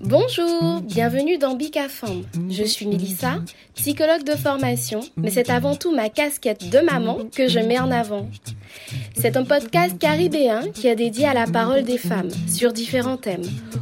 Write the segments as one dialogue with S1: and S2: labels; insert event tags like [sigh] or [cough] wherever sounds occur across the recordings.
S1: Bonjour, bienvenue dans Bicafam. Je suis Melissa, psychologue de formation, mais c'est avant tout ma casquette de maman que je mets en avant. C'est un podcast caribéen qui est dédié à la parole des femmes sur différents thèmes,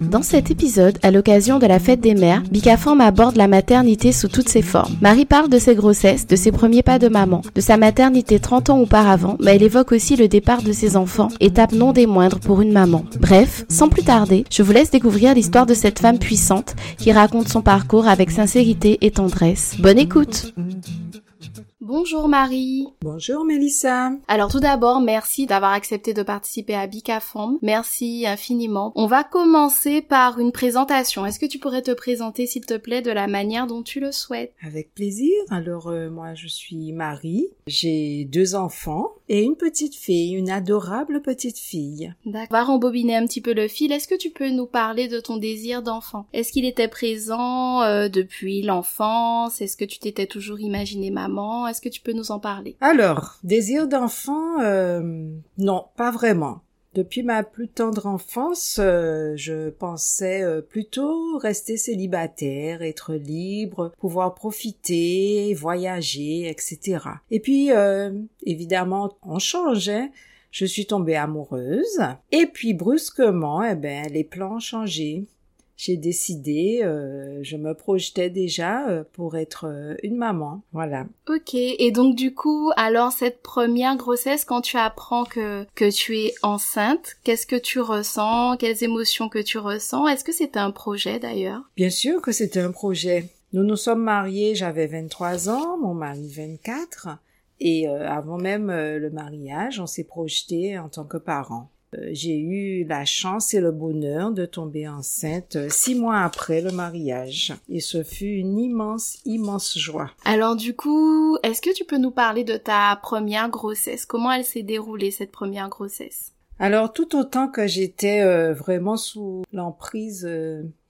S1: Dans cet épisode, à l'occasion de la fête des mères, Bicaform aborde la maternité sous toutes ses formes. Marie parle de ses grossesses, de ses premiers pas de maman, de sa maternité 30 ans auparavant, mais elle évoque aussi le départ de ses enfants, étape non des moindres pour une maman. Bref, sans plus tarder, je vous laisse découvrir l'histoire de cette femme puissante qui raconte son parcours avec sincérité et tendresse. Bonne écoute Bonjour Marie.
S2: Bonjour Mélissa.
S1: Alors tout d'abord, merci d'avoir accepté de participer à Bicafom. Merci infiniment. On va commencer par une présentation. Est-ce que tu pourrais te présenter s'il te plaît de la manière dont tu le souhaites?
S2: Avec plaisir. Alors euh, moi je suis Marie. J'ai deux enfants et une petite fille, une adorable petite fille.
S1: D'accord. On va rembobiner un petit peu le fil. Est-ce que tu peux nous parler de ton désir d'enfant? Est-ce qu'il était présent euh, depuis l'enfance? Est-ce que tu t'étais toujours imaginé maman? Que tu peux nous en parler?
S2: Alors, désir d'enfant, euh, non, pas vraiment. Depuis ma plus tendre enfance, euh, je pensais euh, plutôt rester célibataire, être libre, pouvoir profiter, voyager, etc. Et puis, évidemment, on changeait. Je suis tombée amoureuse. Et puis, brusquement, eh ben, les plans ont changé j'ai décidé, euh, je me projetais déjà euh, pour être euh, une maman. Voilà.
S1: Ok. Et donc du coup, alors cette première grossesse, quand tu apprends que que tu es enceinte, qu'est-ce que tu ressens? Quelles émotions que tu ressens? Est-ce que c'était un projet d'ailleurs?
S2: Bien sûr que c'était un projet. Nous nous sommes mariés, j'avais 23 ans, mon mari 24. Et avant même le mariage, on s'est projeté en tant que parents. Euh, j'ai eu la chance et le bonheur de tomber enceinte euh, six mois après le mariage. Et ce fut une immense, immense joie.
S1: Alors du coup, est-ce que tu peux nous parler de ta première grossesse? Comment elle s'est déroulée, cette première grossesse?
S2: Alors tout autant que j'étais euh, vraiment sous l'emprise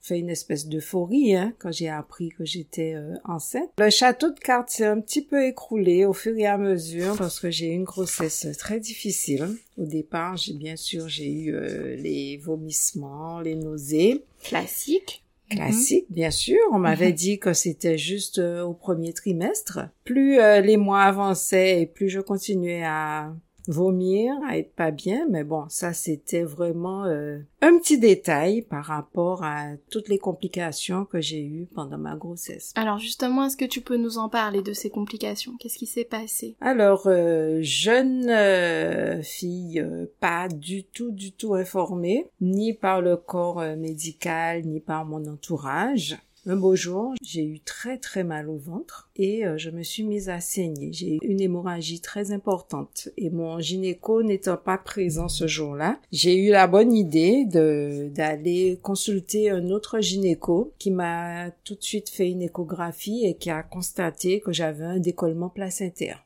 S2: fait une espèce d'euphorie hein, quand j'ai appris que j'étais euh, enceinte. Le château de cartes s'est un petit peu écroulé au fur et à mesure parce que j'ai eu une grossesse très difficile. Au départ, j'ai bien sûr j'ai eu euh, les vomissements, les nausées.
S1: Classique.
S2: Classique, bien sûr. On m'avait mhm. dit que c'était juste euh, au premier trimestre. Plus les mois avançaient et plus je continuais à vomir, à être pas bien, mais bon, ça c'était vraiment euh, un petit détail par rapport à toutes les complications que j'ai eues pendant ma grossesse.
S1: Alors justement, est-ce que tu peux nous en parler de ces complications? Qu'est-ce qui s'est passé?
S2: Alors, euh, jeune euh, fille, pas du tout, du tout informée, ni par le corps médical, ni par mon entourage. Un beau jour, j'ai eu très très mal au ventre et euh, je me suis mise à saigner. J'ai eu une hémorragie très importante et mon gynéco n'étant pas présent ce jour-là, j'ai eu la bonne idée de d'aller consulter un autre gynéco qui m'a tout de suite fait une échographie et qui a constaté que j'avais un décollement placentaire.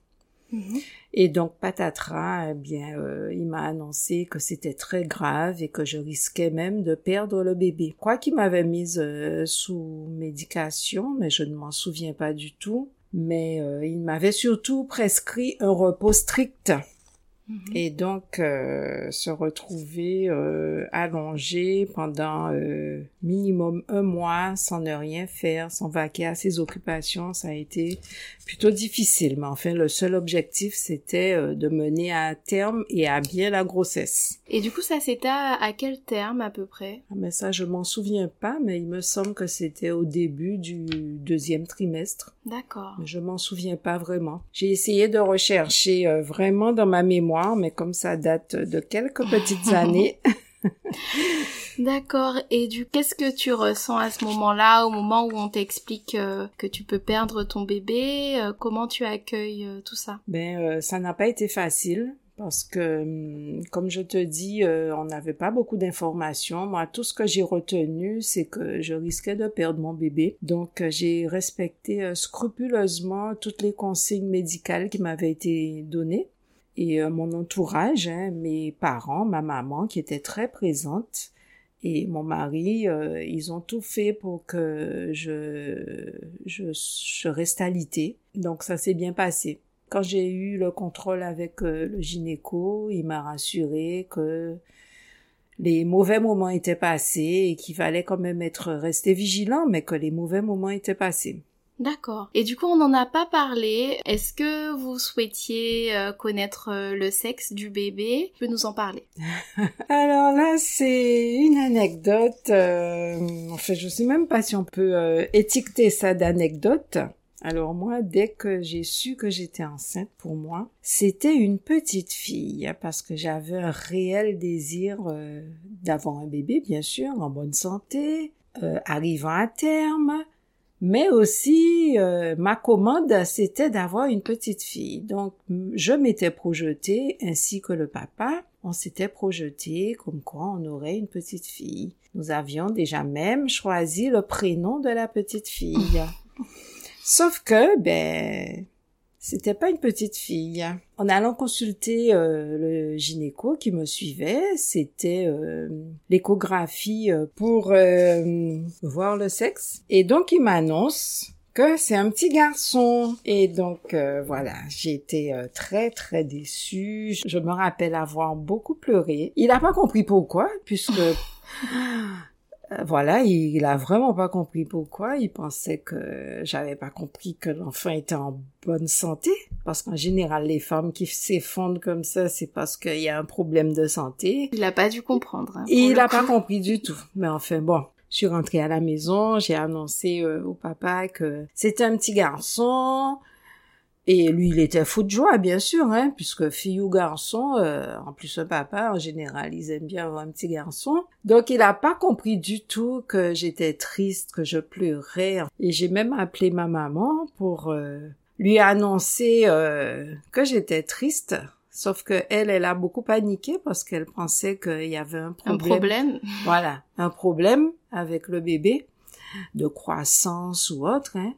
S2: Et donc patatras, eh bien, euh, il m'a annoncé que c'était très grave et que je risquais même de perdre le bébé. Quoi qu'il m'avait mise euh, sous médication, mais je ne m'en souviens pas du tout. Mais euh, il m'avait surtout prescrit un repos strict. Mhm. Et donc, euh, se retrouver euh, allongé pendant euh, minimum un mois sans ne rien faire, sans vaquer à ses occupations, ça a été plutôt difficile. Mais enfin, le seul objectif, c'était euh, de mener à terme et à bien la grossesse.
S1: Et du coup, ça c'était à, quel terme à peu près?
S2: Ah, Mais ça, je m'en souviens pas, mais il me semble que c'était au début du deuxième trimestre.
S1: D'accord.
S2: Mais je m'en souviens pas vraiment. J'ai essayé de rechercher vraiment dans ma mémoire mais comme ça date de quelques petites années. [laughs]
S1: D'accord. Et du qu'est-ce que tu ressens à ce moment-là, au moment où on t'explique euh, que tu peux perdre ton bébé euh, Comment tu accueilles euh, tout ça?
S2: Ben, ça n'a pas été facile parce que, hum, comme je te dis, on n'avait pas beaucoup d'informations. Moi, tout ce que j'ai retenu, c'est que je risquais de perdre mon bébé. Donc, j'ai respecté scrupuleusement toutes les consignes médicales qui m'avaient été données et euh, mon entourage, hein, mes parents, ma maman qui était très présente et mon mari, euh, ils ont tout fait pour que je, je, je reste alitée. Donc ça s'est bien passé. Quand j'ai eu le contrôle avec euh, le gynéco, il m'a rassuré que les mauvais moments étaient passés et qu'il fallait quand même être resté vigilant, mais que les mauvais moments étaient passés.
S1: D'accord. Et du coup, on n'en a pas parlé. Est-ce que vous souhaitiez euh, connaître euh, le sexe du bébé? Tu peux nous en parler [laughs]
S2: Alors là, c'est une anecdote. Euh, en fait, je sais même pas si on peut étiqueter ça d'anecdote. Alors moi, dès que j'ai su que j'étais enceinte, pour moi, c'était une petite fille parce que j'avais un réel désir d'avoir un bébé, bien sûr, en bonne santé, arrivant à terme mais aussi euh, ma commande c'était d'avoir une petite fille. Donc je m'étais projetée ainsi que le papa, on s'était projeté comme quoi on aurait une petite fille. Nous avions déjà même choisi le prénom de la petite fille. [laughs] Sauf que ben c'était pas une petite fille. En allant consulter euh, le gynéco qui me suivait, c'était euh, l'échographie euh, pour voir le sexe. Et donc il m'annonce que c'est un petit garçon. Et donc voilà, j'ai été très très déçue. Je me rappelle avoir beaucoup pleuré. Il n'a pas compris pourquoi, puisque Euh, [laughs] voilà, il, a vraiment pas compris pourquoi. Il pensait que j'avais pas compris que l'enfant était en bonne santé. Parce qu'en général, les femmes qui s'effondrent comme ça, c'est parce qu'il y a un problème de santé.
S1: Il a pas dû comprendre. Hein,
S2: il a pas compris du tout. Mais enfin, bon. Je suis rentrée à la maison, j'ai annoncé euh, au papa que c'était un petit garçon, et lui, il était fou de joie, bien sûr, hein, puisque fille ou garçon, euh, en plus un papa, en général, ils aiment bien avoir un petit garçon. Donc, il n'a pas compris du tout que j'étais triste, que je pleurais. Et j'ai même appelé ma maman pour euh, lui annoncer euh, que j'étais triste. Sauf que elle, elle a beaucoup paniqué parce qu'elle pensait qu'il y avait un problème.
S1: Un problème.
S2: Voilà, un problème avec le bébé de croissance ou autre. Hein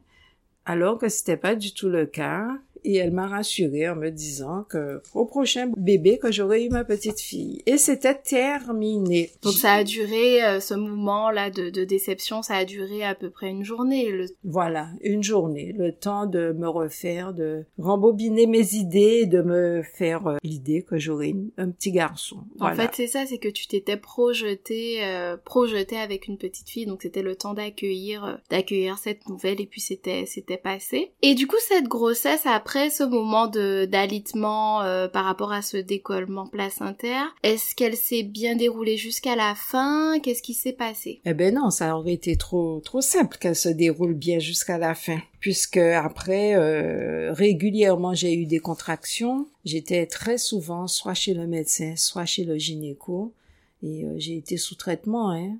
S2: alors que c'était pas du tout le cas et elle m'a rassurée en me disant que au prochain bébé que j'aurais eu ma petite fille et c'était terminé.
S1: Donc ça a duré euh, ce moment là de, de, déception, ça a duré à peu près une journée. Le...
S2: Voilà, une journée, le temps de me refaire, de rembobiner mes idées, de me faire euh, l'idée que j'aurais un petit garçon.
S1: En fait, c'est ça, c'est que tu t'étais projeté, euh, projeté avec une petite fille, donc c'était le temps d'accueillir, d'accueillir cette nouvelle et puis c'était, c'était passé. Et du coup, cette grossesse après après ce moment d'alitement euh, par rapport à ce décollement placentaire, est-ce qu'elle s'est bien déroulée jusqu'à la fin? Qu'est-ce qui s'est passé?
S2: Eh ben non, ça aurait été trop trop simple qu'elle se déroule bien jusqu'à la fin puisque après euh, régulièrement j'ai eu des contractions. J'étais très souvent soit chez le médecin, soit chez le gynéco et euh, j'ai été sous traitement hein.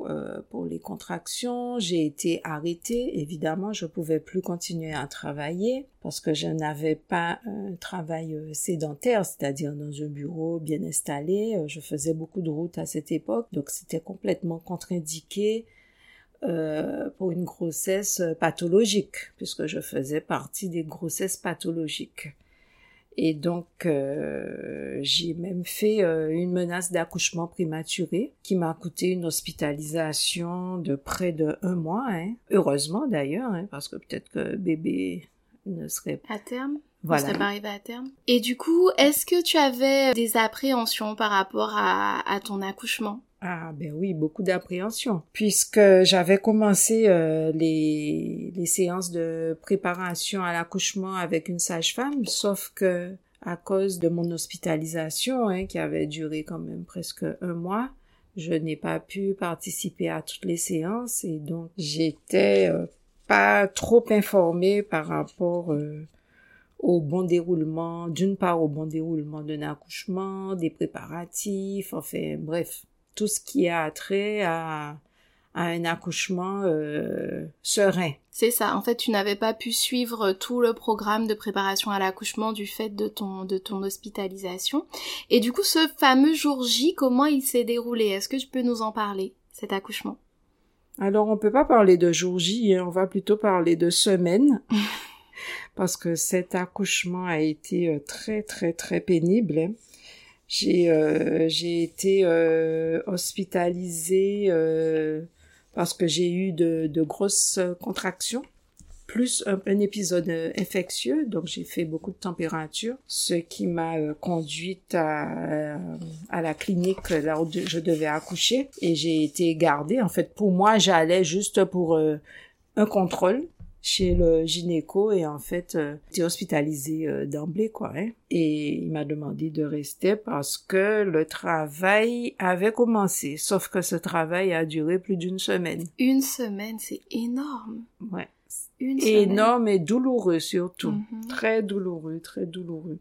S2: Euh, pour les contractions. J'ai été arrêtée. Évidemment, je pouvais plus continuer à travailler parce que je n'avais pas un travail euh, sédentaire, c'est-à-dire dans un bureau bien installé. Euh, je faisais beaucoup de routes à cette époque, donc c'était complètement contre-indiqué pour une grossesse pathologique, puisque je faisais partie des grossesses pathologiques. Et donc, euh, j'ai même fait euh, une menace d'accouchement prématuré qui m'a coûté une hospitalisation de près de un mois. Hein. Heureusement d'ailleurs, hein, parce que peut-être que bébé ne serait
S1: à terme? voilà. Ça pas arrivé à terme? Et du coup, est-ce que tu avais des appréhensions par rapport à, à ton accouchement?
S2: Ah ben oui, beaucoup d'appréhension, puisque j'avais commencé euh, les, séances de préparation à l'accouchement avec une sage-femme, sauf que à cause de mon hospitalisation, hein, qui avait duré quand même presque un mois, je n'ai pas pu participer à toutes les séances et donc j'étais euh, pas trop informée par rapport euh, au bon déroulement, d'une part au bon déroulement d'un accouchement, des préparatifs, enfin bref, tout ce qui a trait à, un accouchement euh, serein.
S1: C'est ça. En fait, tu n'avais pas pu suivre tout le programme de préparation à l'accouchement du fait de ton de ton hospitalisation. Et du coup, ce fameux jour J, comment il s'est déroulé? Est-ce que tu peux nous en parler cet accouchement?
S2: Alors, on peut pas parler de jour J, hein. on va plutôt parler de semaine. [laughs] parce que cet accouchement a été euh, très très très pénible. J'ai euh, j'ai été euh, hospitalisée euh, parce que j'ai eu de, de grosses contractions plus un, épisode infectieux, donc j'ai fait beaucoup de température, ce qui m'a conduite à, à la clinique là où je devais accoucher. Et j'ai été gardée. En fait, pour moi, j'allais juste pour un contrôle chez le gynéco et en fait euh, j'étais hospitalisée euh, d'emblée quoi hein. et il m'a demandé de rester parce que le travail avait commencé sauf que ce travail a duré plus d'une semaine
S1: une semaine c'est énorme
S2: ouais une énorme et douloureux surtout mm-hmm. très douloureux très douloureux.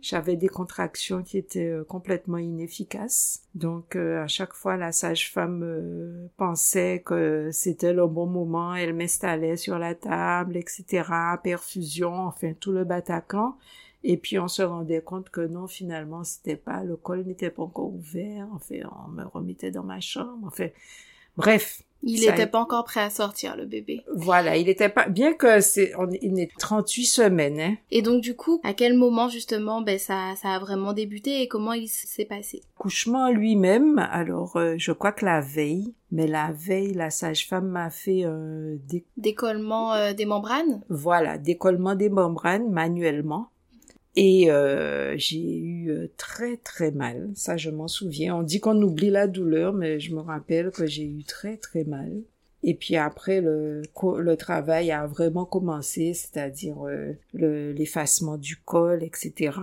S2: J'avais des contractions qui étaient euh, complètement inefficaces. Donc euh, à chaque fois, la sage-femme euh, pensait que c'était le bon moment. Elle m'installait sur la table, etc. Perfusion, enfin tout le Bataclan. Et puis on se rendait compte que non, finalement, c'était pas le col n'était pas encore ouvert. Enfin, on me remettait dans ma chambre. Enfin, bref,
S1: il n'était pas encore prêt à sortir, le bébé.
S2: Voilà, il était pas, bien que c'est, on, il est 38 semaines, hein.
S1: Et donc, du coup, à quel moment, justement, ben, ça, ça a vraiment débuté et comment il s'est passé?
S2: Couchement lui-même, alors, euh, je crois que la veille, mais la veille, la sage-femme m'a fait un
S1: décollement euh, des membranes?
S2: Voilà, décollement des membranes manuellement. Et euh, j'ai eu euh, très très mal, ça je m'en souviens. On dit qu'on oublie la douleur, mais je me rappelle que j'ai eu très très mal. Et puis après, le, le travail a vraiment commencé, c'est-à-dire euh, l'effacement du col, etc.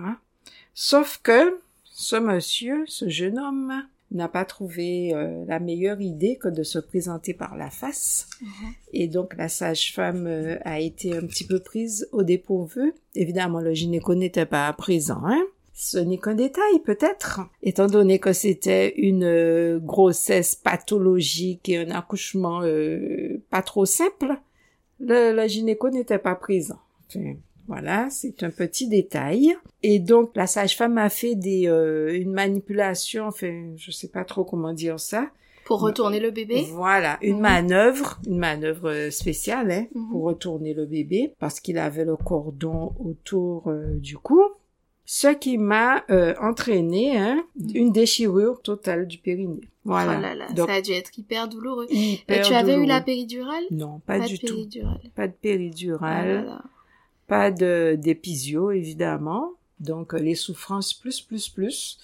S2: Sauf que ce monsieur, ce jeune homme, n'a pas trouvé euh, la meilleure idée que de se présenter par la face. Mhm. Et donc la sage-femme euh, a été un petit peu prise au dépourvu. Évidemment, le gynéco n'était pas présent. Hein. Ce n'est qu'un détail peut-être, étant donné que c'était une euh, grossesse pathologique et un accouchement pas trop simple. Le, le gynéco n'était pas présent. Enfin, voilà, c'est un petit détail. Et donc la sage-femme a fait des euh, une manipulation, enfin je sais pas trop comment dire ça.
S1: Pour retourner le bébé?
S2: Voilà, une mhm. manœuvre, une manœuvre euh, spéciale hein, mhm. pour retourner le bébé parce qu'il avait le cordon autour euh, du cou. Ce qui m'a entraîné hein, mhm. une déchirure totale du périnée. Voilà.
S1: Oh là là, ça a dû être hyper douloureux. Et tu avais eu la péridurale?
S2: Non, pas, du tout. Pas de péridurale. Oh pas de d'épisio évidemment, donc euh, les souffrances plus plus plus,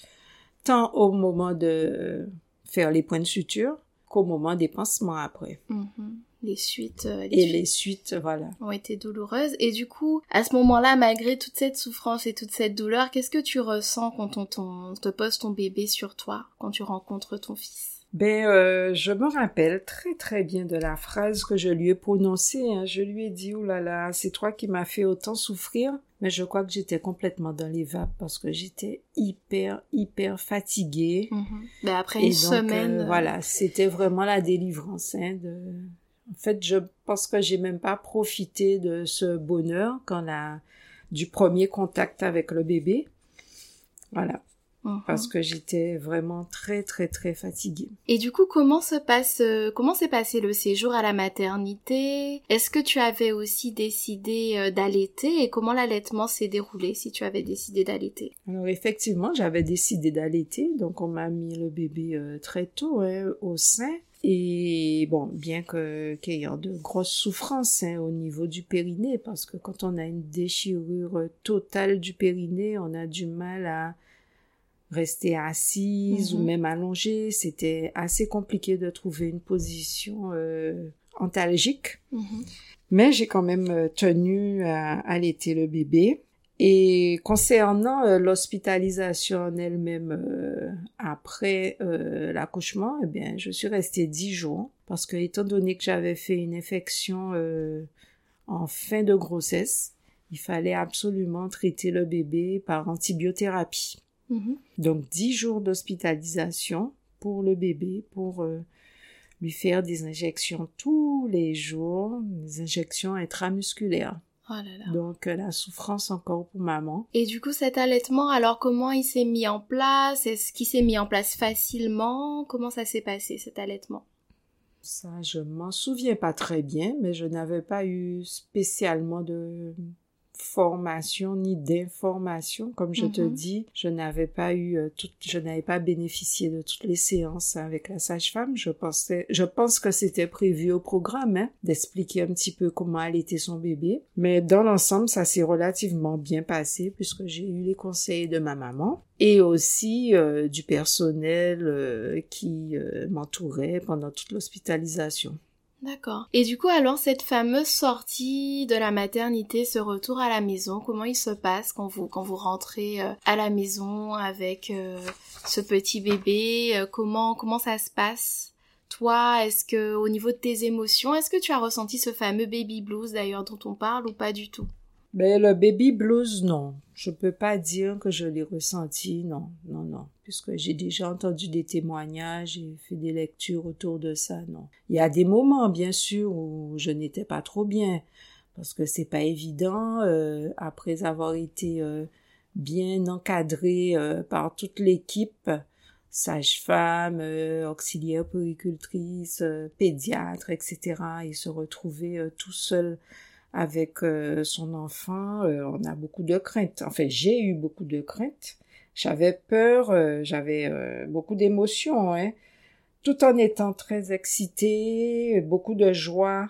S2: tant au moment de faire les points de suture qu'au moment des pansements après.
S1: Mm-hmm. Les suites, euh,
S2: et les suites, voilà,
S1: ont été douloureuses. Et du coup, à ce moment-là, malgré toute cette souffrance et toute cette douleur, qu'est-ce que tu ressens quand on te pose ton bébé sur toi, quand tu rencontres ton fils?
S2: Ben, euh, je me rappelle très très bien de la phrase que je lui ai prononcée. Hein. Je lui ai dit, oh là là, c'est toi qui m'as fait autant souffrir. Mais je crois que j'étais complètement dans les vapes parce que j'étais hyper, hyper fatiguée.
S1: Mm ben après une semaine.
S2: Euh, voilà, c'était vraiment la délivrance. Hein, de... En fait, je pense que j'ai même pas profité de ce bonheur quand la... du premier contact avec le bébé. Voilà. Mhm. parce que j'étais vraiment très très très fatiguée.
S1: Et du coup, comment se passe euh, comment s'est passé le séjour à la maternité? Est-ce que tu avais aussi décidé euh, d'allaiter? Et comment l'allaitement s'est déroulé si tu avais décidé d'allaiter?
S2: Alors effectivement, j'avais décidé d'allaiter, donc on m'a mis le bébé euh, très tôt hein, au sein. Et bon, bien que qu'il y ait de grosses souffrances hein, au niveau du périnée, parce que quand on a une déchirure totale du périnée, on a du mal à rester assise ou
S1: Mhm.
S2: même allongée. C'était assez compliqué de trouver une position euh, antalgique.
S1: Mhm.
S2: Mais j'ai quand même euh, tenu à allaiter le bébé. Et concernant euh, l'hospitalisation en elle-même euh, après euh, l'accouchement, eh bien, je suis restée dix jours parce que étant donné que j'avais fait une infection euh, en fin de grossesse, il fallait absolument traiter le bébé par antibiothérapie.
S1: Mhm.
S2: Donc dix jours d'hospitalisation pour le bébé, pour euh, lui faire des injections tous les jours, des injections intramusculaires.
S1: Oh là là.
S2: Donc euh, la souffrance encore pour maman.
S1: Et du coup, cet allaitement, alors comment il s'est mis en place? Est-ce qu'il s'est mis en place facilement? Comment ça s'est passé, cet allaitement?
S2: Ça, je m'en souviens pas très bien, mais je n'avais pas eu spécialement de formation ni d'information. Comme je te
S1: Mhm.
S2: dis, je n'avais pas eu euh, tout, je n'avais pas bénéficié de toutes les séances avec la sage-femme. Je pensais, je pense que c'était prévu au programme, hein, d'expliquer un petit peu comment allaitait son bébé. Mais dans l'ensemble, ça s'est relativement bien passé puisque j'ai eu les conseils de ma maman et aussi euh, du personnel euh, qui m'entourait pendant toute l'hospitalisation.
S1: D'accord. Et du coup, alors, cette fameuse sortie de la maternité, ce retour à la maison, comment il se passe quand vous, quand vous rentrez euh, à la maison avec euh, ce petit bébé Euh, Comment, comment ça se passe? Toi, est-ce que, au niveau de tes émotions, est-ce que tu as ressenti ce fameux baby blues d'ailleurs dont on parle ou pas du tout?
S2: Mais le baby blues, non. Je peux pas dire que je l'ai ressenti, non, non, non. Puisque j'ai déjà entendu des témoignages et fait des lectures autour de ça, non. Il y a des moments, bien sûr, où je n'étais pas trop bien. Parce que c'est pas évident, euh, après avoir été euh, bien encadré euh, par toute l'équipe, sage-femme, euh, auxiliaire puricultrice, euh, pédiatre, etc., et se retrouver euh, tout seul avec euh, son enfant, euh, on a beaucoup de craintes. Enfin, j'ai eu beaucoup de craintes. J'avais peur, euh, j'avais beaucoup d'émotions, hein, tout en étant très excitée, beaucoup de joie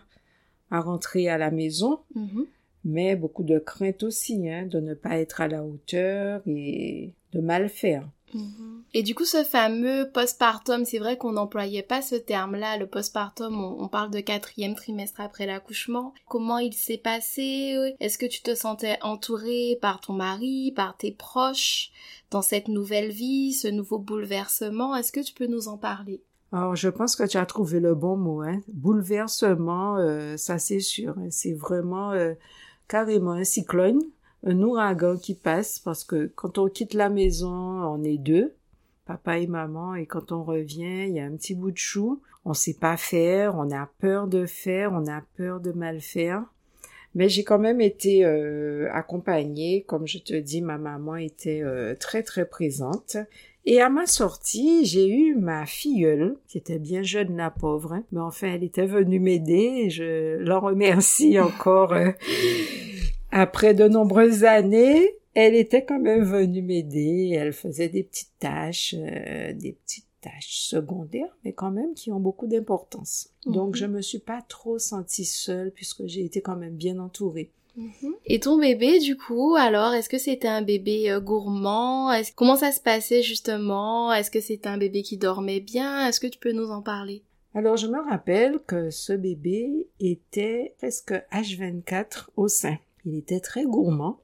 S2: à rentrer à la maison,
S1: Mhm.
S2: mais beaucoup de crainte aussi, hein, de ne pas être à la hauteur et de mal faire.
S1: Mhm. Et du coup, ce fameux postpartum, c'est vrai qu'on n'employait pas ce terme-là. Le postpartum, on, on parle de quatrième trimestre après l'accouchement. Comment il s'est passé? Est-ce que tu te sentais entourée par ton mari, par tes proches dans cette nouvelle vie, ce nouveau bouleversement? Est-ce que tu peux nous en parler?
S2: Alors, je pense que tu as trouvé le bon mot, hein. Bouleversement, euh, ça c'est sûr. C'est vraiment euh, carrément un cyclone, un ouragan qui passe parce que quand on quitte la maison, on est deux, papa et maman, et quand on revient, il y a un petit bout de chou. On sait pas faire, on a peur de faire, on a peur de mal faire. Mais j'ai quand même été euh, accompagnée, comme je te dis, ma maman était euh, très très présente. Et à ma sortie, j'ai eu ma filleule, qui était bien jeune, la pauvre, hein. mais enfin, elle était venue m'aider, je l'en remercie encore. euh, après de nombreuses années, elle était quand même venue m'aider, elle faisait des petites tâches, euh, des petites tâches secondaires, mais quand même qui ont beaucoup d'importance. Donc,
S1: Mhm.
S2: je me suis pas trop sentie seule, puisque j'ai été quand même bien entourée.
S1: Et ton bébé, du coup, alors, est-ce que c'était un bébé euh, gourmand? Est-ce- Comment ça se passait justement? Est-ce que c'était un bébé qui dormait bien? Est-ce que tu peux nous en parler?
S2: Alors, je me rappelle que ce bébé était presque H24 au sein. Il était très gourmand.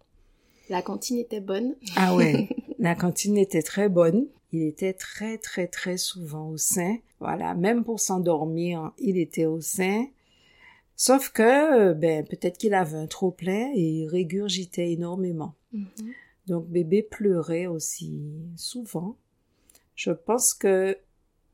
S1: La cantine était bonne.
S2: Ah ouais, [laughs] la cantine était très bonne. Il était très très très souvent au sein. Voilà, même pour s'endormir, il était au sein. Sauf que, euh, ben, peut-être qu'il avait un trop plein et il régurgitait énormément.
S1: Mhm.
S2: Donc bébé pleurait aussi souvent. Je pense que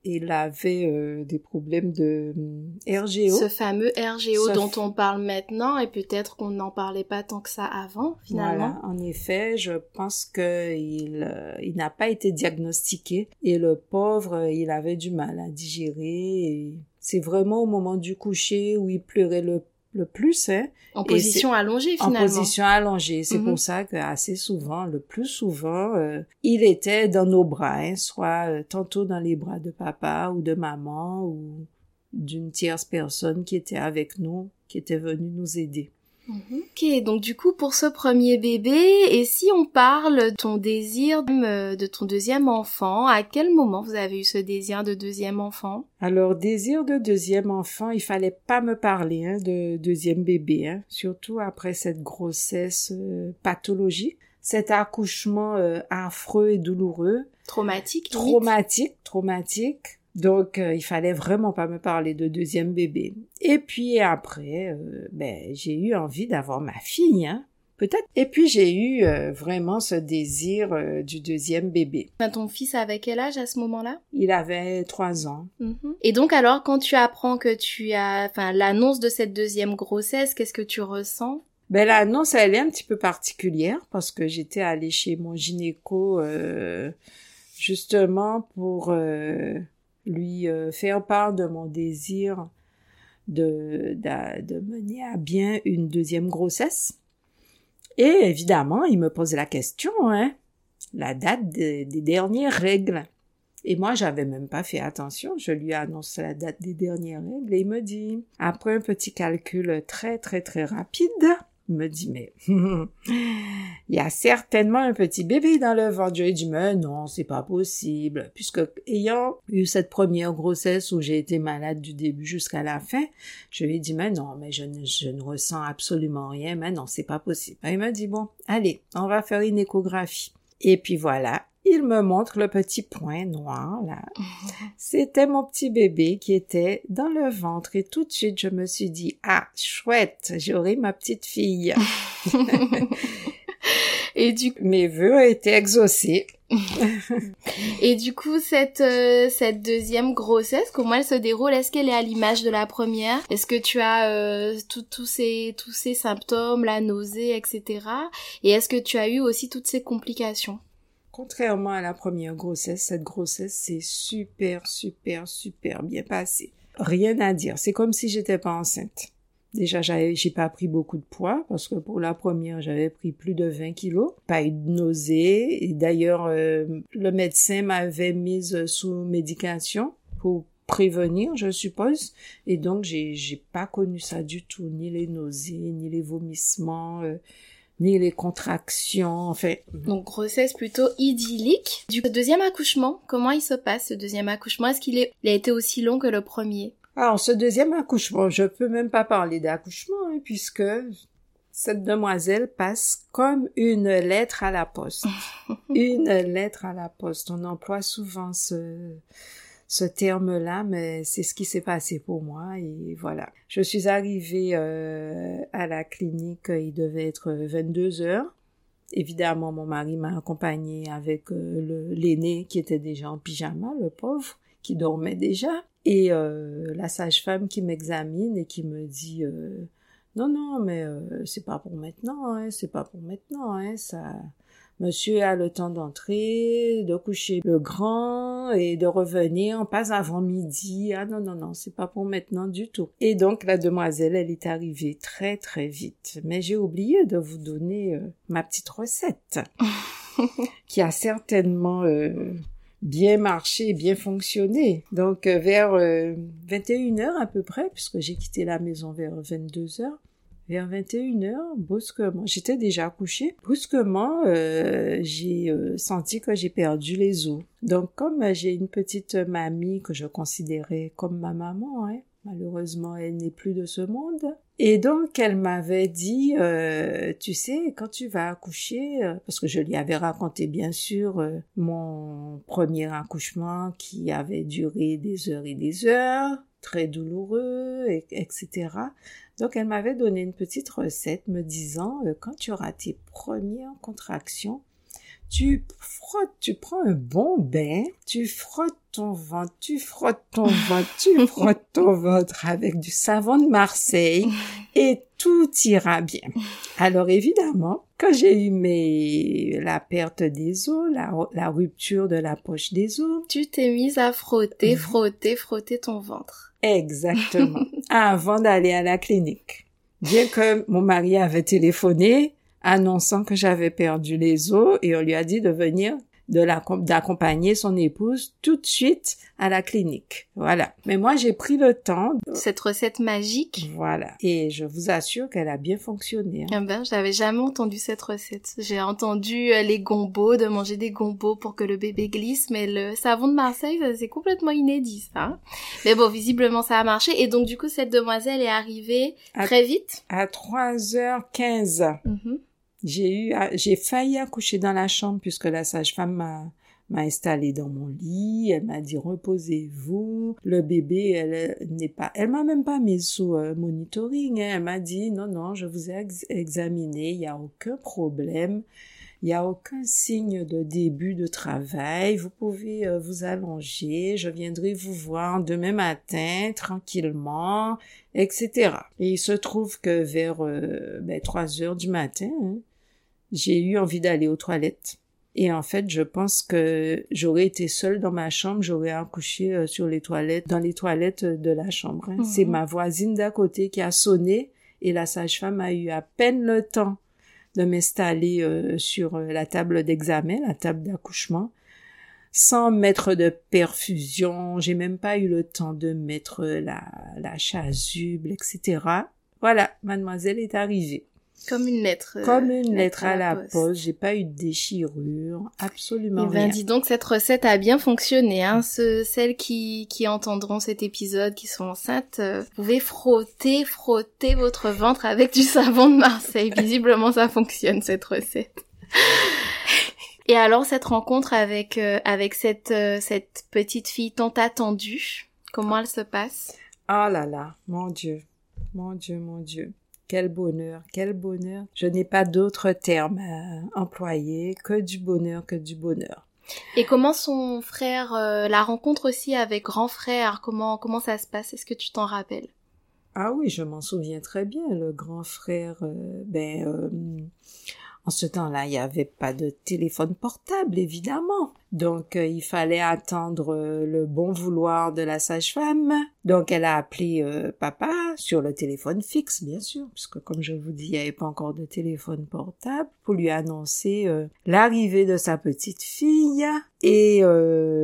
S2: il avait euh, des problèmes de hum, RGO.
S1: Ce fameux RGO
S2: Ce
S1: dont
S2: f-
S1: on parle maintenant, et peut-être qu'on n'en parlait pas tant que ça avant, finalement.
S2: Voilà, en effet, je pense que il, euh, il n'a pas été diagnostiqué et le pauvre, euh, il avait du mal à digérer. et C'est vraiment au moment du coucher où il pleurait le, le plus, hein,
S1: En position allongée,
S2: en
S1: finalement.
S2: position allongée. C'est
S1: Mhm.
S2: pour ça que assez souvent, le plus souvent, euh, il était dans nos bras, hein, soit euh, tantôt dans les bras de papa ou de maman ou d'une tierce personne qui était avec nous, qui était venue nous aider.
S1: Mhm. Ok, donc du coup pour ce premier bébé, et si on parle de ton désir euh, de ton deuxième enfant, à quel moment vous avez eu ce désir de deuxième enfant?
S2: Alors désir de deuxième enfant, il fallait pas me parler hein, de deuxième bébé, hein, surtout après cette grossesse euh, pathologique, cet accouchement euh, affreux et douloureux,
S1: traumatique,
S2: traumatique, traumatique donc, euh, il fallait vraiment pas me parler de deuxième bébé. Et puis après, euh, ben, j'ai eu envie d'avoir ma fille, hein, peut-être. Et puis j'ai eu euh, vraiment ce désir du deuxième bébé.
S1: Ton fils avait quel âge à ce moment-là?
S2: Il avait trois ans.
S1: Mhm. Et donc alors, quand tu apprends que tu as, enfin, l'annonce de cette deuxième grossesse, qu'est-ce que tu ressens?
S2: Ben l'annonce elle est un petit peu particulière parce que j'étais allée chez mon gynéco justement pour lui euh, faire part de mon désir de, de, mener à bien une deuxième grossesse. Et évidemment, il me pose la question, hein, la date des dernières règles. Et moi, j'avais même pas fait attention. Je lui ai annoncé la date des dernières règles et il me dit, après un petit calcul très, très, très rapide, me dit, mais [laughs] il y a certainement un petit bébé dans le ventre. Je lui ai dit, mais non, c'est pas possible. Puisque ayant eu cette première grossesse où j'ai été malade du début jusqu'à la fin, je lui ai dit, mais non, mais je ne, je ne ressens absolument rien. Mais non, c'est pas possible. il m'a dit, bon, allez, on va faire une échographie. Et puis voilà, il me montre le petit point noir là. C'était mon petit bébé qui était dans le ventre et tout de suite je me suis dit ah chouette, j'aurai ma petite fille. [laughs] et du mes vœux étaient exaucés. [laughs]
S1: et du coup cette euh, cette deuxième grossesse comment elle se déroule? Est-ce qu'elle est à l'image de la première? Est-ce que tu as euh, tous ces tous ces symptômes, la nausée, etc. Et est-ce que tu as eu aussi toutes ces complications?
S2: Contrairement à la première grossesse, cette grossesse s'est super, super, super bien passée. Rien à dire. C'est comme si j'étais pas enceinte. Déjà, j'ai pas pris beaucoup de poids parce que pour la première, j'avais pris plus de 20 kilos. Pas eu de nausées. Et d'ailleurs, euh, le médecin m'avait mise sous médication pour prévenir, je suppose. Et donc, j'ai, j'ai pas connu ça du tout, ni les nausées, ni les vomissements. Euh, ni les contractions, en fait.
S1: Donc grossesse plutôt idyllique. Du deuxième accouchement, comment il se passe ce deuxième accouchement? Est-ce qu'il est... a été aussi long que le premier?
S2: Alors ce deuxième accouchement, je peux même pas parler d'accouchement hein, puisque cette demoiselle passe comme une lettre à la poste. [laughs] une lettre à la poste. On emploie souvent ce ce terme-là, mais c'est ce qui s'est passé pour moi et voilà. Je suis arrivée euh, à la clinique, il devait être 22 heures. Évidemment, mon mari m'a accompagnée avec euh, l'aîné qui était déjà en pyjama, le pauvre, qui dormait déjà, et euh, la sage-femme qui m'examine et qui me dit non non mais c'est pas pour maintenant, hein, c'est pas pour maintenant, hein, ça Monsieur a le temps d'entrer, de coucher le grand et de revenir pas avant midi. Ah non, non, non, c'est pas pour maintenant du tout. Et donc la demoiselle, elle est arrivée très très vite. Mais j'ai oublié de vous donner euh, ma petite recette [laughs] qui a certainement euh, bien marché, bien fonctionné. Donc euh, vers 21 heures à peu près, puisque j'ai quitté la maison vers 22 heures, vers 21h, brusquement, j'étais déjà couchée, brusquement, euh, j'ai euh, senti que j'ai perdu les os. Donc, comme j'ai une petite mamie que je considérais comme ma maman, hein, malheureusement, elle n'est plus de ce monde. Et donc, elle m'avait dit, euh, tu sais, quand tu vas accoucher, parce que je lui avais raconté bien sûr mon premier accouchement qui avait duré des heures et des heures, très douloureux, etc. Donc elle m'avait donné une petite recette me disant euh, quand tu auras tes premières contractions, tu frottes, tu prends un bon bain, tu frottes ton ventre, tu frottes ton [laughs] ventre, tu frottes ton ventre avec du savon de Marseille [laughs] et tout ira bien. Alors évidemment, quand j'ai eu mes, la perte des os, la, la rupture de la poche des os,
S1: tu t'es mise à frotter, frotter, frotter ton ventre.
S2: Exactement. Avant d'aller à la clinique. Bien que mon mari avait téléphoné annonçant que j'avais perdu les os et on lui a dit de venir d'accompagner son épouse tout de suite à la clinique. Voilà. Mais moi, j'ai pris le temps.
S1: Cette recette magique.
S2: Voilà. Et je vous assure qu'elle a bien fonctionné. Hein.
S1: Ah ben, j'avais jamais entendu cette recette. J'ai entendu euh, les gombos, de manger des gombos pour que le bébé glisse, mais le savon de Marseille, c'est complètement inédit, ça. Mais bon, visiblement, ça a marché. Et donc, du coup, cette demoiselle est arrivée très vite.
S2: À 3h15. J'ai eu, j'ai failli accoucher dans la chambre puisque la sage-femme m'a m'a installée dans mon lit, elle m'a dit reposez-vous, le bébé elle n'est pas, elle m'a même pas mise sous euh, monitoring, hein. elle m'a dit non non je vous ai examiné, il y a aucun problème, il n'y a aucun signe de début de travail, vous pouvez euh, vous allonger, je viendrai vous voir demain matin tranquillement, etc. Et il se trouve que vers euh, ben, 3 heures du matin, hein, j'ai eu envie d'aller aux toilettes. Et en fait, je pense que j'aurais été seule dans ma chambre, j'aurais accouché euh, sur les toilettes, dans les toilettes de la chambre. Hein. C'est mhm. ma voisine d'à côté qui a sonné et la sage-femme a eu à peine le temps de m'installer euh, sur euh, la table d'examen, la table d'accouchement, sans mettre de perfusion. J'ai même pas eu le temps de mettre la, la chasuble, etc. Voilà, mademoiselle est arrivée.
S1: Comme une lettre.
S2: Euh, Comme une lettre, à, la, poste. J'ai pas eu de déchirure, absolument
S1: eh ben, dis donc, cette recette a bien fonctionné. Hein. Ce, celles qui, qui entendront cet épisode, qui sont enceintes, euh, vous pouvez frotter, frotter votre ventre avec du savon de Marseille. Visiblement, ça fonctionne cette recette. Et alors, cette rencontre avec euh, avec cette cette petite fille tant attendue, comment elle se passe?
S2: Ah là là, mon Dieu, mon Dieu, mon Dieu. Quel bonheur, quel bonheur. Je n'ai pas d'autres termes à employer que du bonheur, que du bonheur.
S1: Et comment son frère euh, la rencontre aussi avec grand frère Comment comment ça se passe? Est-ce que tu t'en rappelles?
S2: Ah oui, je m'en souviens très bien. Le grand frère, euh, ben euh, en ce temps-là, il n'y avait pas de téléphone portable, évidemment. Donc, euh, il fallait attendre euh, le bon vouloir de la sage-femme. Donc, elle a appelé euh, papa sur le téléphone fixe, bien sûr, puisque comme je vous dis, il n'y avait pas encore de téléphone portable, pour lui annoncer l'arrivée de sa petite fille. Et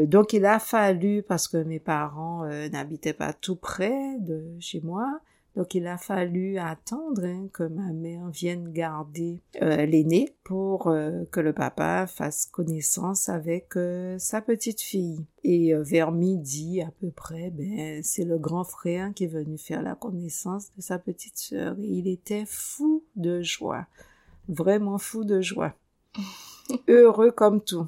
S2: donc, il a fallu, parce que mes parents n'habitaient pas tout près de chez moi, donc il a fallu attendre hein, que ma mère vienne garder euh, l'aîné pour euh, que le papa fasse connaissance avec euh, sa petite fille. Et vers midi à peu près, ben c'est le grand frère qui est venu faire la connaissance de sa petite sœur. Et il était fou de joie, vraiment fou de joie, [laughs] heureux comme tout.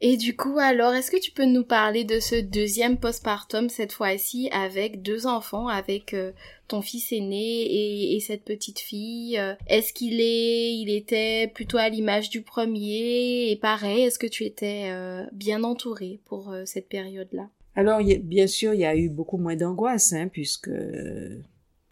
S1: Et du coup, alors, est-ce que tu peux nous parler de ce deuxième postpartum, cette fois-ci, avec deux enfants, avec euh, ton fils aîné et, cette petite fille euh, Est-ce qu'il est, il était plutôt à l'image du premier Et pareil, est-ce que tu étais euh, bien entourée pour cette période-là?
S2: Alors, bien sûr, il y a eu beaucoup moins d'angoisse, hein, puisque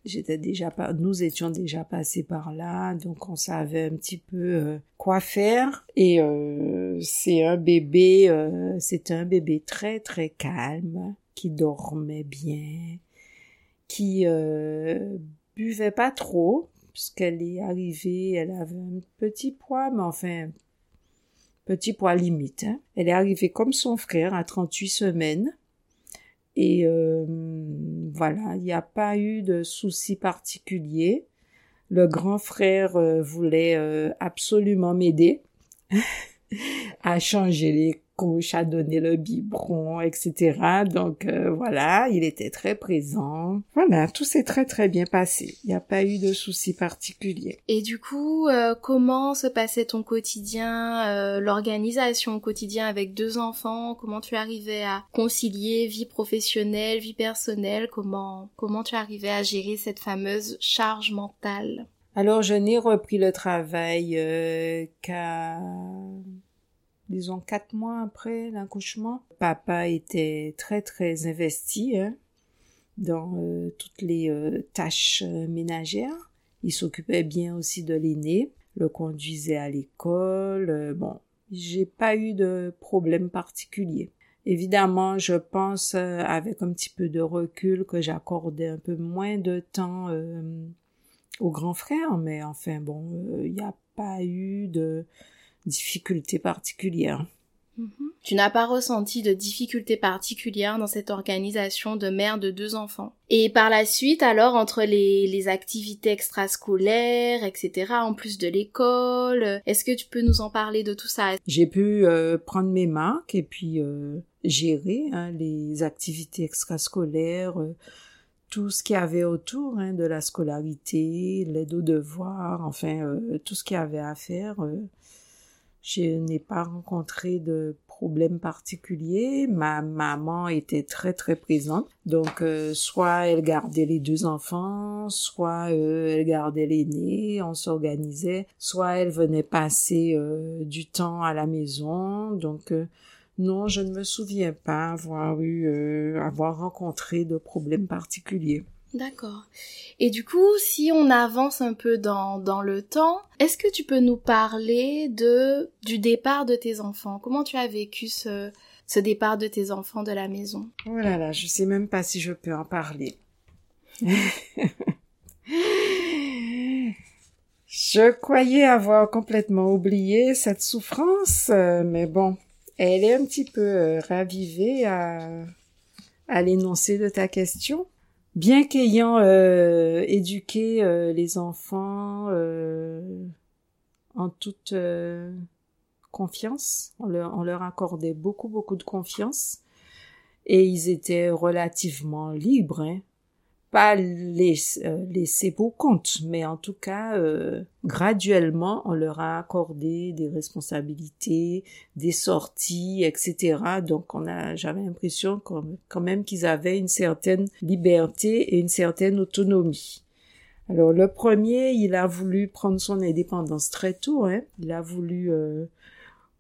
S2: j'étais déjà pas, nous étions déjà passés par là, donc on savait un petit peu euh, quoi faire. Et euh, c'est un bébé, euh, un bébé très très calme, qui dormait bien, qui buvait pas trop, puisqu'elle est arrivée, elle avait un petit poids, mais enfin petit poids limite. Hein. Elle est arrivée comme son frère à 38 semaines. Et euh, voilà, il n'y a pas eu de souci particulier. Le grand frère euh, voulait euh, absolument m'aider [laughs] à changer les couche, à donner le biberon, etc. Donc euh, voilà, il était très présent. Voilà, tout s'est très très bien passé. Il n'y a pas eu de soucis particuliers.
S1: Et du coup, euh, comment se passait ton quotidien, euh, l'organisation au quotidien avec deux enfants? Comment tu arrivais à concilier vie professionnelle, vie personnelle? Comment comment tu arrivais à gérer cette fameuse charge mentale?
S2: Alors, je n'ai repris le travail qu'à disons quatre mois après l'accouchement. Papa était très très investi hein, dans euh, toutes les euh, tâches euh, ménagères. Il s'occupait bien aussi de l'aîné, le conduisait à l'école. bon, j'ai pas eu de problème particulier. Évidemment, je pense avec un petit peu de recul que j'accordais un peu moins de temps au grand frère, mais enfin bon, il n'y a pas eu de difficultés particulières.
S1: Mhm. Tu n'as pas ressenti de difficultés particulières dans cette organisation de mère de deux enfants? Et par la suite, alors, entre les, les activités extrascolaires, etc., en plus de l'école, est-ce que tu peux nous en parler de tout ça?
S2: J'ai pu euh, prendre mes marques et puis euh, gérer hein, les activités extrascolaires, euh, tout ce qu'il y avait autour hein, de la scolarité, l'aide aux devoirs, enfin, tout ce qu'il y avait à faire je n'ai pas rencontré de problème particulier. Ma maman était très très présente. Donc euh, soit elle gardait les deux enfants, soit euh, elle gardait l'aîné, on s'organisait, soit elle venait passer euh, du temps à la maison. Donc non, je ne me souviens pas avoir eu avoir rencontré de problèmes particuliers.
S1: D'accord. Et du coup, si on avance un peu dans, dans le temps, est-ce que tu peux nous parler de du départ de tes enfants? Comment tu as vécu ce, ce départ de tes enfants de la maison?
S2: Oh là là, je sais même pas si je peux en parler. [laughs] je croyais avoir complètement oublié cette souffrance, mais bon, elle est un petit peu euh, ravivée à, à l'énoncé de ta question bien qu'ayant euh, éduqué euh, les enfants euh, en toute confiance, on leur, on accordait beaucoup beaucoup de confiance et ils étaient relativement libres. Hein pas les, euh, laisser pour compte, mais en tout cas, euh, graduellement, on leur a accordé des responsabilités, des sorties, etc. Donc, on a, j'avais l'impression quand même qu'ils avaient une certaine liberté et une certaine autonomie. Alors, le premier, il a voulu prendre son indépendance très tôt. Hein. Il a voulu euh,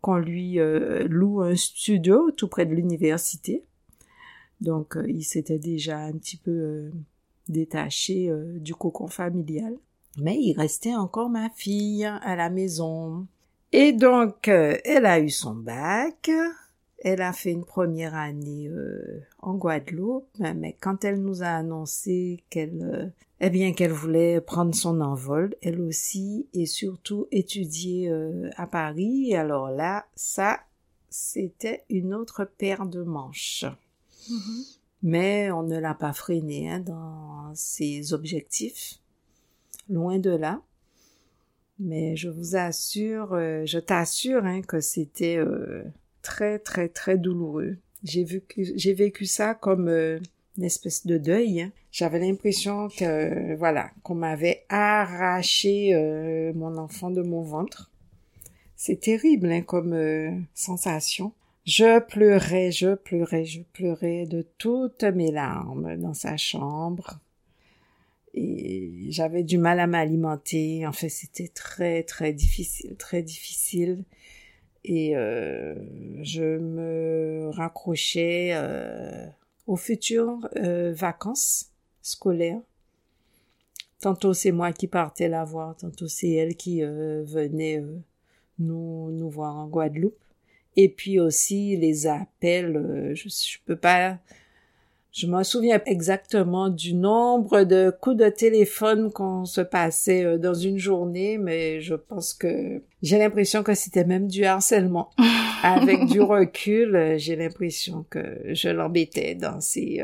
S2: qu'on lui loue un studio tout près de l'université. Donc, il s'était déjà un petit peu détaché euh, du cocon familial. Mais il restait encore ma fille à la maison. Et donc, euh, elle a eu son bac. Elle a fait une première année euh, en Guadeloupe, mais quand elle nous a annoncé qu'elle, eh bien, qu'elle voulait prendre son envol, elle aussi, et surtout étudier à Paris. Alors là, ça, c'était une autre paire de manches. Mm-hmm mais on ne l'a pas freiné hein, dans ses objectifs, loin de là. Mais je vous assure, euh, je t'assure hein, que c'était euh, très très très douloureux. J'ai vécu, ça comme euh, une espèce de deuil. Hein. J'avais l'impression que voilà qu'on m'avait arraché mon enfant de mon ventre. C'est terrible comme sensation. Je pleurais, je pleurais, je pleurais de toutes mes larmes dans sa chambre. Et j'avais du mal à m'alimenter. En fait, c'était très, très difficile, très difficile. Et euh, je me raccrochais euh, aux futures euh, vacances scolaires. Tantôt c'est moi qui partais la voir, tantôt c'est elle qui venait nous, nous voir en Guadeloupe. Et puis aussi les appels, euh, je, je peux pas, je me souviens exactement du nombre de coups de téléphone qu'on se passait euh, dans une journée, mais je pense que j'ai l'impression que c'était même du harcèlement. [laughs] Avec du recul, euh, j'ai l'impression que je l'embêtais dans ces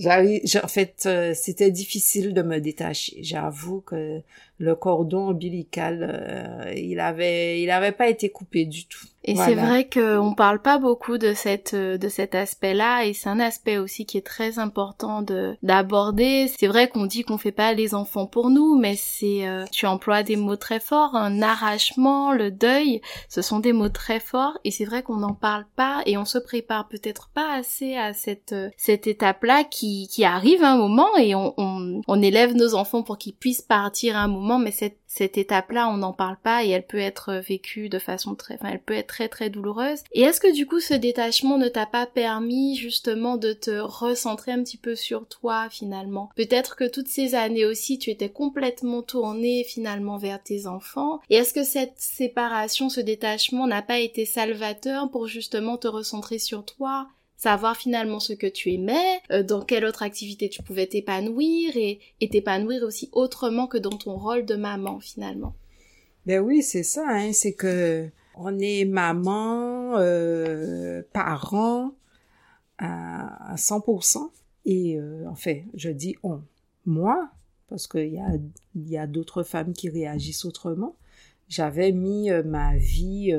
S2: J'arrive, en fait, euh, c'était difficile de me détacher. J'avoue que le cordon ombilical, euh, il avait, il avait pas été coupé du tout.
S1: Et c'est vrai qu'on parle pas beaucoup de cette, de cet aspect-là, et c'est un aspect aussi qui est très important de d'aborder. C'est vrai qu'on dit qu'on fait pas les enfants pour nous, mais c'est, euh, tu emploies des mots très forts, un arrachement, le deuil, ce sont des mots très forts, et c'est vrai qu'on n'en parle pas, et on se prépare peut-être pas assez à cette, cette étape-là qui qui, arrive un moment et on, on, élève nos enfants pour qu'ils puissent partir un moment, mais cette, cette étape-là, on n'en parle pas et elle peut être vécue de façon très, enfin, elle peut être très très douloureuse. Et est-ce que du coup, ce détachement ne t'a pas permis justement de te recentrer un petit peu sur toi finalement? Peut-être que toutes ces années aussi, tu étais complètement tournée finalement vers tes enfants. Et est-ce que cette séparation, ce détachement n'a pas été salvateur pour justement te recentrer sur toi? Savoir finalement ce que tu aimais, euh, dans quelle autre activité tu pouvais t'épanouir et t'épanouir aussi autrement que dans ton rôle de maman finalement.
S2: Ben oui, c'est ça, hein, c'est que On est maman, euh, parent à, 100%. Et euh, en fait, je dis on. Moi, parce qu'il y a, y a d'autres femmes qui réagissent autrement, j'avais mis euh, ma vie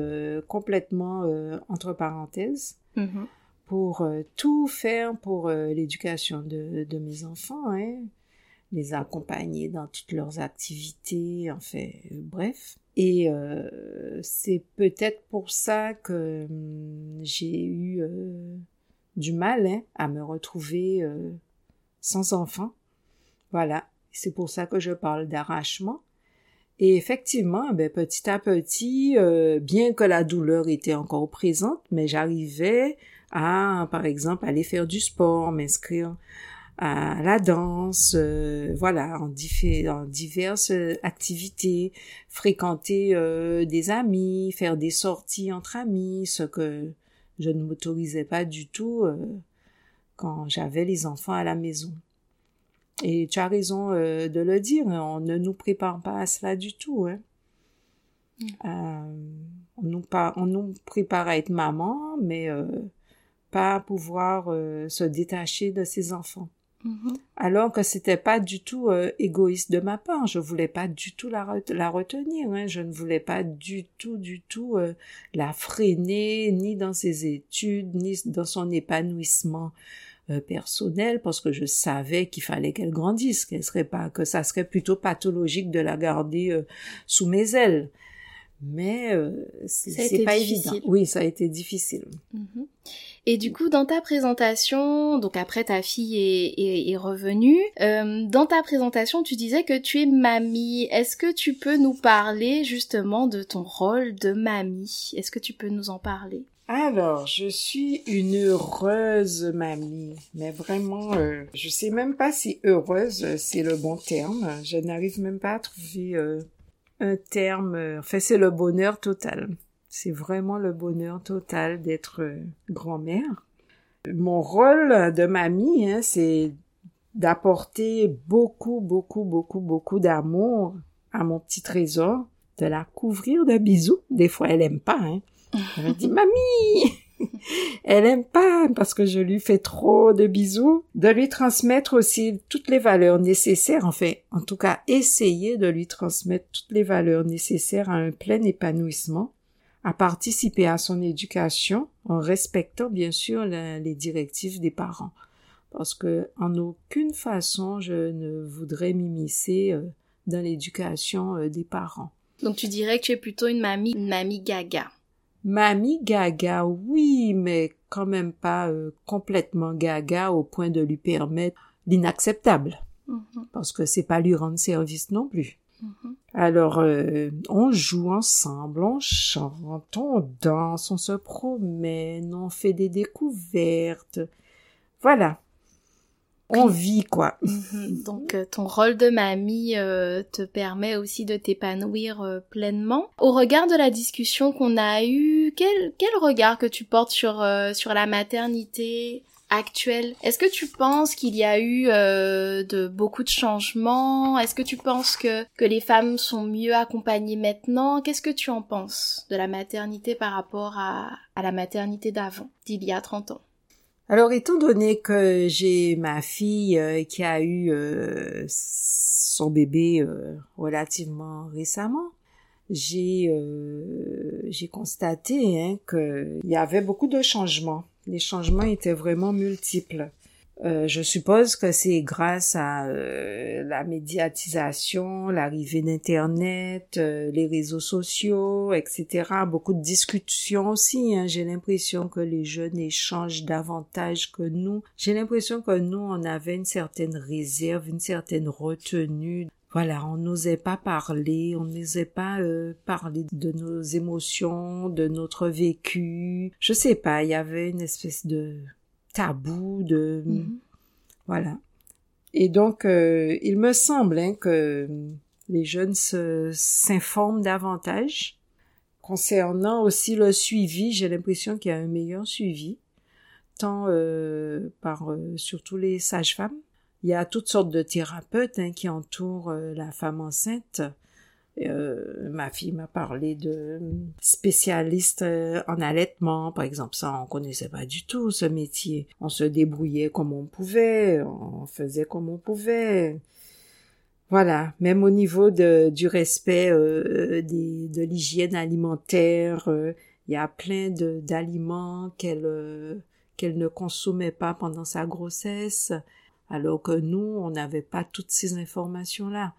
S2: complètement entre parenthèses mm-hmm. Pour tout faire pour l'éducation de, mes enfants, hein, les accompagner dans toutes leurs activités, en fait, bref. Et c'est peut-être pour ça que hum, j'ai eu du mal hein, à me retrouver sans enfant. Voilà, c'est pour ça que je parle d'arrachement et effectivement, ben, petit à petit, euh, bien que la douleur était encore présente, mais j'arrivais à, par exemple, aller faire du sport, m'inscrire à la danse, euh, voilà, en, en, diverses activités, fréquenter euh, des amis, faire des sorties entre amis, ce que je ne m'autorisais pas du tout quand j'avais les enfants à la maison. Et tu as raison euh, de le dire, on ne nous prépare pas à cela du tout. Hein. Mm. Euh, on, nous on, nous prépare à être maman, mais euh, pas pouvoir se détacher de ses enfants. Mm-hmm. Alors que c'était pas du tout égoïste de ma part. Je voulais pas du tout la, la retenir. Hein. Je ne voulais pas du tout, du tout la freiner, ni dans ses études, ni dans son épanouissement euh, personnel parce que je savais qu'il fallait qu'elle grandisse, qu'elle serait pas, que ça serait plutôt pathologique de la garder euh, sous mes ailes. Mais euh, c'est pas évident. Oui, ça a été difficile.
S1: Mhm. Et du coup, dans ta présentation, donc après ta fille est, est, revenue, euh, dans ta présentation, tu disais que tu es mamie. Est-ce que tu peux nous parler justement de ton rôle de mamie? Est-ce que tu peux nous en parler?
S2: Alors, je suis une heureuse mamie, mais vraiment, euh, je sais même pas si heureuse euh, c'est le bon terme. Je n'arrive même pas à trouver euh, un terme. Enfin, c'est le bonheur total. C'est vraiment le bonheur total d'être grand-mère. Mon rôle de mamie, hein, c'est d'apporter beaucoup, beaucoup, beaucoup, beaucoup d'amour à mon petit trésor, de la couvrir de bisous. Des fois, elle aime pas, hein. Elle me dit, [laughs] mamie! Elle aime pas parce que je lui fais trop de bisous, de lui transmettre aussi toutes les valeurs nécessaires, en fait, en tout cas, essayer de lui transmettre toutes les valeurs nécessaires à un plein épanouissement, à participer à son éducation en respectant bien sûr les directives des parents. Parce que en aucune façon je ne voudrais m'immiscer euh, dans l'éducation euh, des parents.
S1: Donc tu dirais que tu es plutôt une mamie, une mamie gaga.
S2: Mamie gaga, oui, mais quand même pas euh, complètement gaga au point de lui permettre l'inacceptable. Mm-hmm. Parce que c'est pas lui rendre service non plus. Mm-hmm. Alors, euh, on joue ensemble, on chante, on danse, on se promène, on fait des découvertes. Voilà on vit quoi.
S1: Mhm. Donc euh, ton rôle de mamie euh, te permet aussi de t'épanouir euh, pleinement. Au regard de la discussion qu'on a eue, quel, quel regard que tu portes sur, sur la maternité actuelle? Est-ce que tu penses qu'il y a eu de beaucoup de changements? Est-ce que tu penses que, que les femmes sont mieux accompagnées maintenant? Qu'est-ce que tu en penses de la maternité par rapport à, à la maternité d'avant, d'il y a 30 ans?
S2: Alors, étant donné que j'ai ma fille euh, qui a eu euh, son bébé euh, relativement récemment, j'ai constaté hein, qu'il y avait beaucoup de changements. Les changements étaient vraiment multiples. Euh, je suppose que c'est grâce à euh, la médiatisation, l'arrivée d'Internet, euh, les réseaux sociaux, etc. Beaucoup de discussions aussi. Hein. J'ai l'impression que les jeunes échangent davantage que nous. J'ai l'impression que nous, on avait une certaine réserve, une certaine retenue. Voilà, on n'osait pas parler, on n'osait pas parler de nos émotions, de notre vécu. Je sais pas, il y avait une espèce de tabou de mhm. voilà. Et donc euh, il me semble hein, que les jeunes s'informent davantage. Concernant aussi le suivi j'ai l'impression qu'il y a un meilleur suivi tant euh, par euh, surtout les sages-femmes. Il y a toutes sortes de thérapeutes hein, qui entourent la femme enceinte Euh, ma fille m'a parlé de spécialistes euh, en allaitement, par exemple. Ça, on connaissait pas du tout ce métier. On se débrouillait comme on pouvait, on faisait comme on pouvait. Voilà, même au niveau de, du respect euh, des, de l'hygiène alimentaire, il y a plein d'aliments qu'elle qu'elle ne consommait pas pendant sa grossesse, alors que nous, on n'avait pas toutes ces informations-là.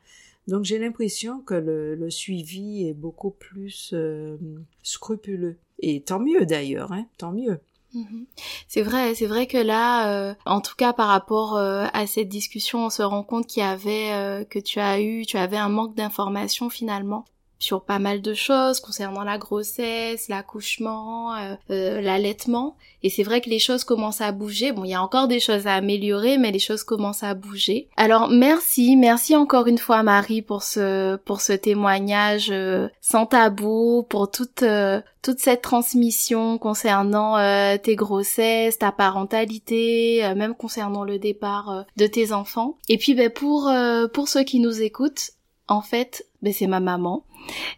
S2: Donc j'ai l'impression que le, suivi est beaucoup plus euh, scrupuleux. Et tant mieux d'ailleurs, hein, tant mieux.
S1: Mhm. C'est vrai, c'est vrai que là, euh, en tout cas par rapport euh, à cette discussion, on se rend compte qu'il y avait, que tu as eu, tu avais un manque d'informations finalement sur pas mal de choses concernant la grossesse, l'accouchement, euh, euh, l'allaitement. Et c'est vrai que les choses commencent à bouger. Bon, il y a encore des choses à améliorer, mais les choses commencent à bouger. Alors merci, merci encore une fois Marie pour ce pour ce témoignage euh, sans tabou, pour toute toute cette transmission concernant tes grossesses, ta parentalité, même concernant le départ de tes enfants. Et puis ben pour pour ceux qui nous écoutent, en fait, ben c'est ma maman.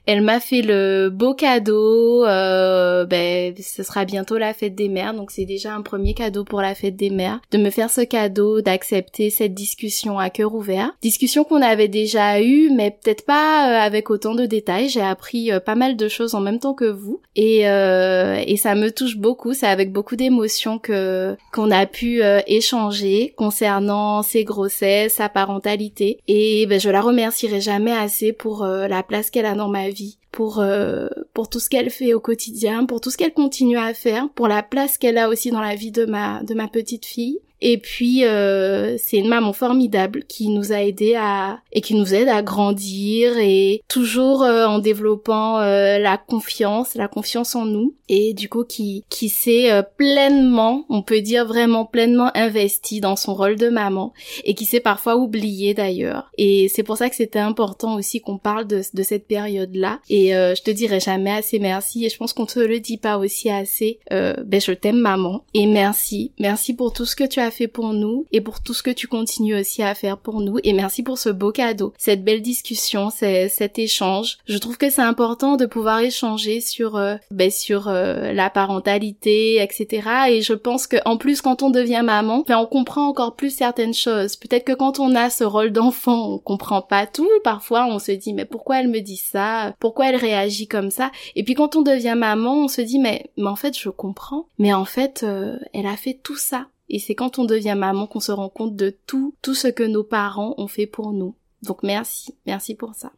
S1: Elle m'a fait le beau cadeau. Euh, ben, ce sera bientôt la fête des mères, donc c'est déjà un premier cadeau pour la fête des mères. De me faire ce cadeau, d'accepter cette discussion à cœur ouvert. Discussion qu'on avait déjà eue, mais peut-être pas euh, avec autant de détails. J'ai appris euh, pas mal de choses en même temps que vous, et euh, et ça me touche beaucoup. C'est avec beaucoup d'émotion que qu'on a pu échanger concernant ses grossesses, sa parentalité, et ben, je la remercierai jamais assez pour la place qu'elle a dans ma vie, pour euh, pour tout ce qu'elle fait au quotidien, pour tout ce qu'elle continue à faire, pour la place qu'elle a aussi dans la vie de ma de ma petite fille. Et puis euh, c'est une maman formidable qui nous a aidé à et qui nous aide à grandir et toujours euh, en développant euh, la confiance, la confiance en nous et du coup qui qui s'est pleinement, on peut dire vraiment pleinement investi dans son rôle de maman et qui s'est parfois oublié d'ailleurs. Et c'est pour ça que c'était important aussi qu'on parle de de cette période là. Et je te dirai jamais assez merci et je pense qu'on te le dit pas aussi assez. ben je t'aime maman et merci, merci pour tout ce que tu as fait pour nous et pour tout ce que tu continues aussi à faire pour nous. Et merci pour ce beau cadeau, cette belle discussion, cet échange. Je trouve que c'est important de pouvoir échanger sur, euh, ben, sur euh, la parentalité, etc. Et je pense que en plus quand on devient maman, ben, on comprend encore plus certaines choses. Peut-être que quand on a ce rôle d'enfant, on comprend pas tout. Parfois, on se dit mais pourquoi elle me dit ça? Pourquoi elle réagit comme ça? Et puis quand on devient maman, on se dit mais, mais en fait je comprends. Mais en fait, euh, elle a fait tout ça et c'est quand on devient maman qu'on se rend compte de tout, tout ce que nos parents ont fait pour nous. Donc merci, merci pour ça.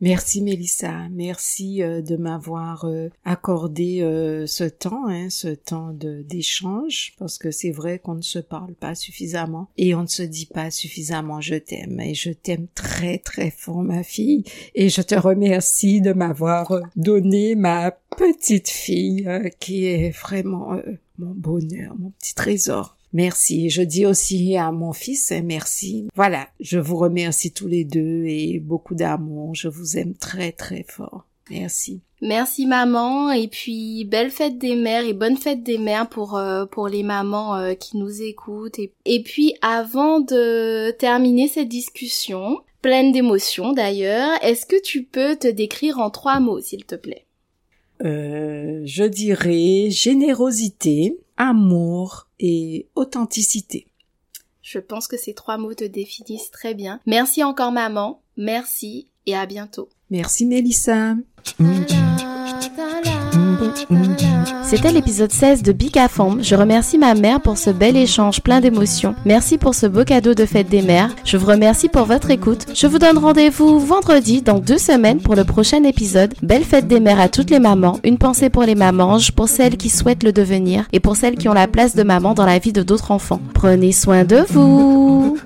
S2: Merci Mélissa, merci euh, de m'avoir euh, accordé euh, ce temps, hein, ce temps d'échange, parce que c'est vrai qu'on ne se parle pas suffisamment et on ne se dit pas suffisamment je t'aime. Et je t'aime très très fort ma fille. Et je te remercie de m'avoir donné ma petite fille qui est vraiment mon bonheur, mon petit trésor. Merci. Je dis aussi à mon fils hein, merci. Voilà, je vous remercie tous les deux et beaucoup d'amour. Je vous aime très très fort. Merci.
S1: Merci maman et puis belle fête des mères et bonne fête des mères pour euh, pour les mamans euh, qui nous écoutent et, et puis avant de terminer cette discussion pleine d'émotions d'ailleurs, est-ce que tu peux te décrire en trois mots s'il te plaît?
S2: Euh, je dirais générosité, amour et authenticité.
S1: Je pense que ces trois mots te définissent très bien. Merci encore maman, merci et à bientôt.
S2: Merci Mélissa.
S1: C'était l'épisode 16 de Big Je remercie ma mère pour ce bel échange plein d'émotions. Merci pour ce beau cadeau de fête des mères. Je vous remercie pour votre écoute. Je vous donne rendez-vous vendredi dans deux semaines pour le prochain épisode. Belle fête des mères à toutes les mamans. Une pensée pour les mamanges, pour celles qui souhaitent le devenir et pour celles qui ont la place de maman dans la vie de d'autres enfants. Prenez soin de vous.